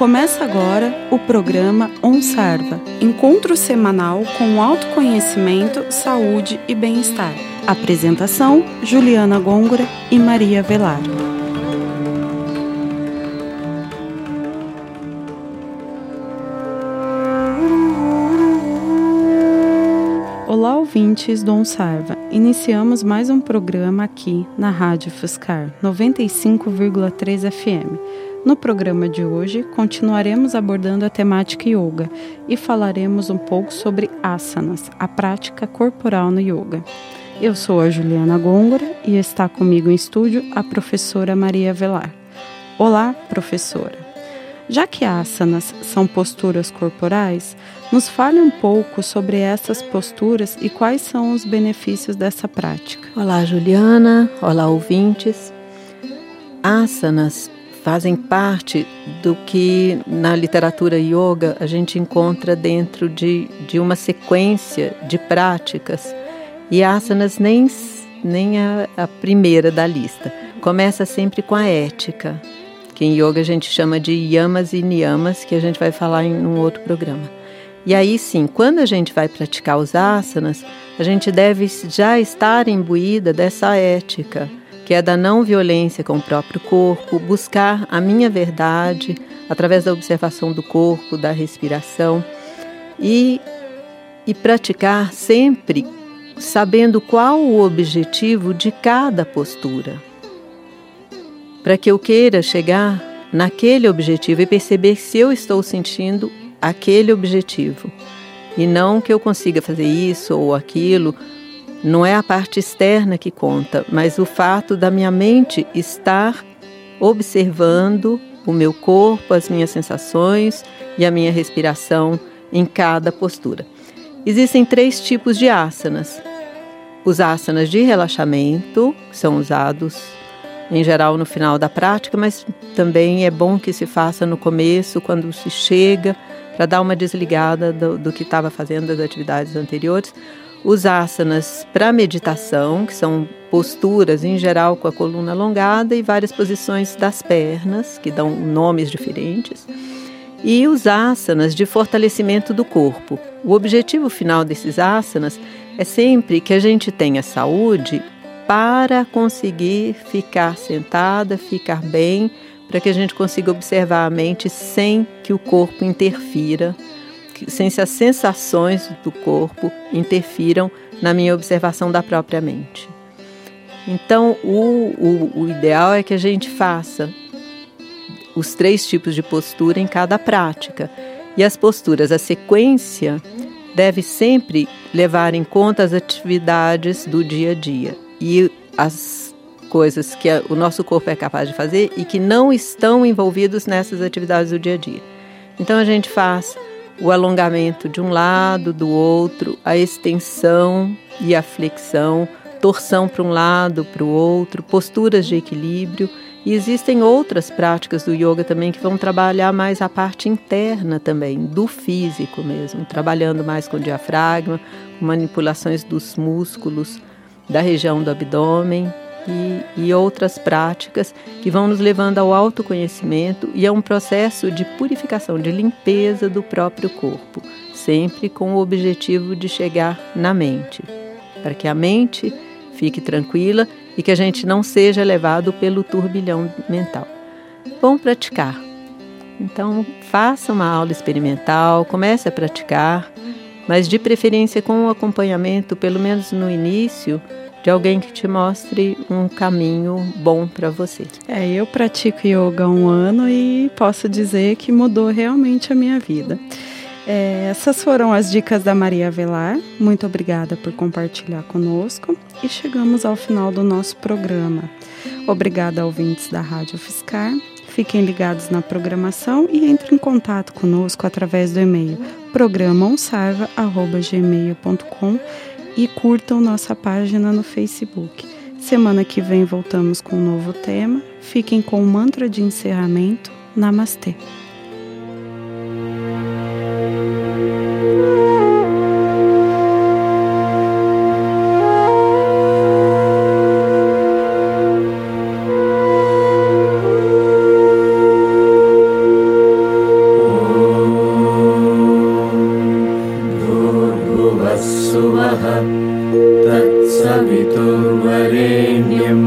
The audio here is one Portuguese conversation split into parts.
Começa agora o programa OnSarva, encontro semanal com autoconhecimento, saúde e bem-estar. Apresentação: Juliana Gôngora e Maria Velar. Olá, ouvintes do OnSarva. Iniciamos mais um programa aqui na Rádio Fuscar 95,3 FM. No programa de hoje, continuaremos abordando a temática yoga e falaremos um pouco sobre asanas, a prática corporal no yoga. Eu sou a Juliana Gôngora e está comigo em estúdio a professora Maria Velar. Olá, professora. Já que asanas são posturas corporais, nos fale um pouco sobre essas posturas e quais são os benefícios dessa prática. Olá, Juliana. Olá, ouvintes. Asanas fazem parte do que na literatura yoga a gente encontra dentro de, de uma sequência de práticas. E asanas nem, nem a, a primeira da lista. Começa sempre com a ética, que em yoga a gente chama de yamas e niyamas, que a gente vai falar em um outro programa. E aí sim, quando a gente vai praticar os asanas, a gente deve já estar imbuída dessa ética que é da não violência com o próprio corpo, buscar a minha verdade através da observação do corpo, da respiração e, e praticar sempre sabendo qual o objetivo de cada postura. Para que eu queira chegar naquele objetivo e perceber se eu estou sentindo aquele objetivo. E não que eu consiga fazer isso ou aquilo não é a parte externa que conta, mas o fato da minha mente estar observando o meu corpo, as minhas sensações e a minha respiração em cada postura. Existem três tipos de asanas. Os asanas de relaxamento, são usados em geral no final da prática, mas também é bom que se faça no começo, quando se chega, para dar uma desligada do, do que estava fazendo das atividades anteriores os asanas para meditação, que são posturas em geral com a coluna alongada e várias posições das pernas, que dão nomes diferentes, e os asanas de fortalecimento do corpo. O objetivo final desses asanas é sempre que a gente tenha saúde para conseguir ficar sentada, ficar bem, para que a gente consiga observar a mente sem que o corpo interfira sem que as sensações do corpo interfiram na minha observação da própria mente. Então, o, o, o ideal é que a gente faça os três tipos de postura em cada prática. E as posturas, a sequência, deve sempre levar em conta as atividades do dia a dia e as coisas que o nosso corpo é capaz de fazer e que não estão envolvidos nessas atividades do dia a dia. Então a gente faz o alongamento de um lado, do outro, a extensão e a flexão, torção para um lado, para o outro, posturas de equilíbrio. E existem outras práticas do yoga também que vão trabalhar mais a parte interna também, do físico mesmo, trabalhando mais com o diafragma, manipulações dos músculos da região do abdômen e, e outras práticas que vão nos levando ao autoconhecimento e a um processo de purificação, de limpeza do próprio corpo, sempre com o objetivo de chegar na mente, para que a mente fique tranquila e que a gente não seja levado pelo turbilhão mental. Bom praticar. Então, faça uma aula experimental, comece a praticar, mas de preferência com o acompanhamento, pelo menos no início, de alguém que te mostre um caminho bom para você. É, eu pratico yoga há um ano e posso dizer que mudou realmente a minha vida. É, essas foram as dicas da Maria Velar. Muito obrigada por compartilhar conosco e chegamos ao final do nosso programa. Obrigada, ouvintes da Rádio Fiscar. Fiquem ligados na programação e entrem em contato conosco através do e-mail programaonsarva.gmail.com e curtam nossa página no Facebook. Semana que vem voltamos com um novo tema. Fiquem com o mantra de encerramento. Namastê. रेण्यम्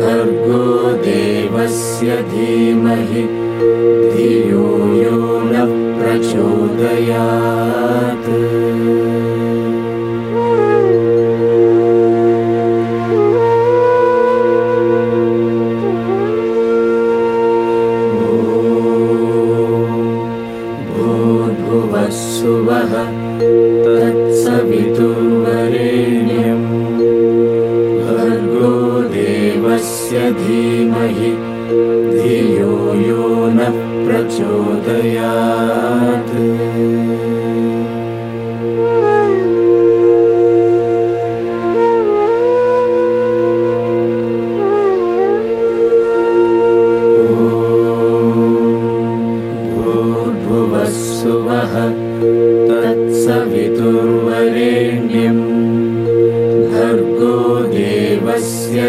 भर्गो देवस्य धीमहि धियो यो न प्रचोदया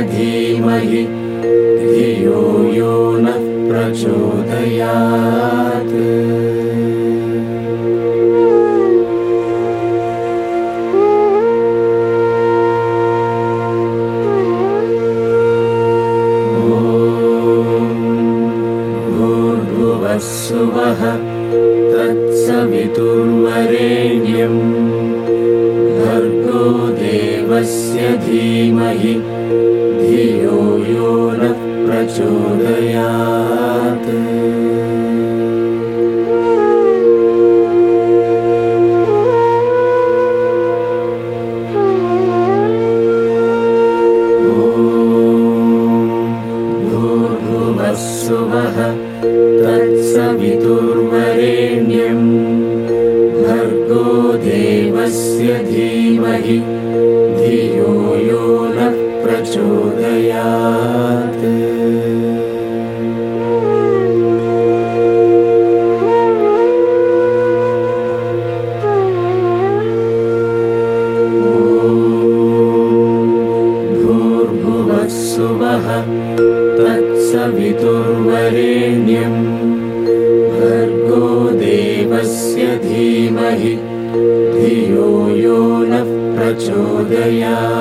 धीमहि धियो यो नः प्रचोदयात्। भूर्भुवस्सुवः तत्सवितुर्वरेण्यम् चोदयात् भू भुधुव सुवः तत्सवितुर्वरेण्यम् भर्गो देवस्य धीमहि धियो यो नः प्रचोदयात्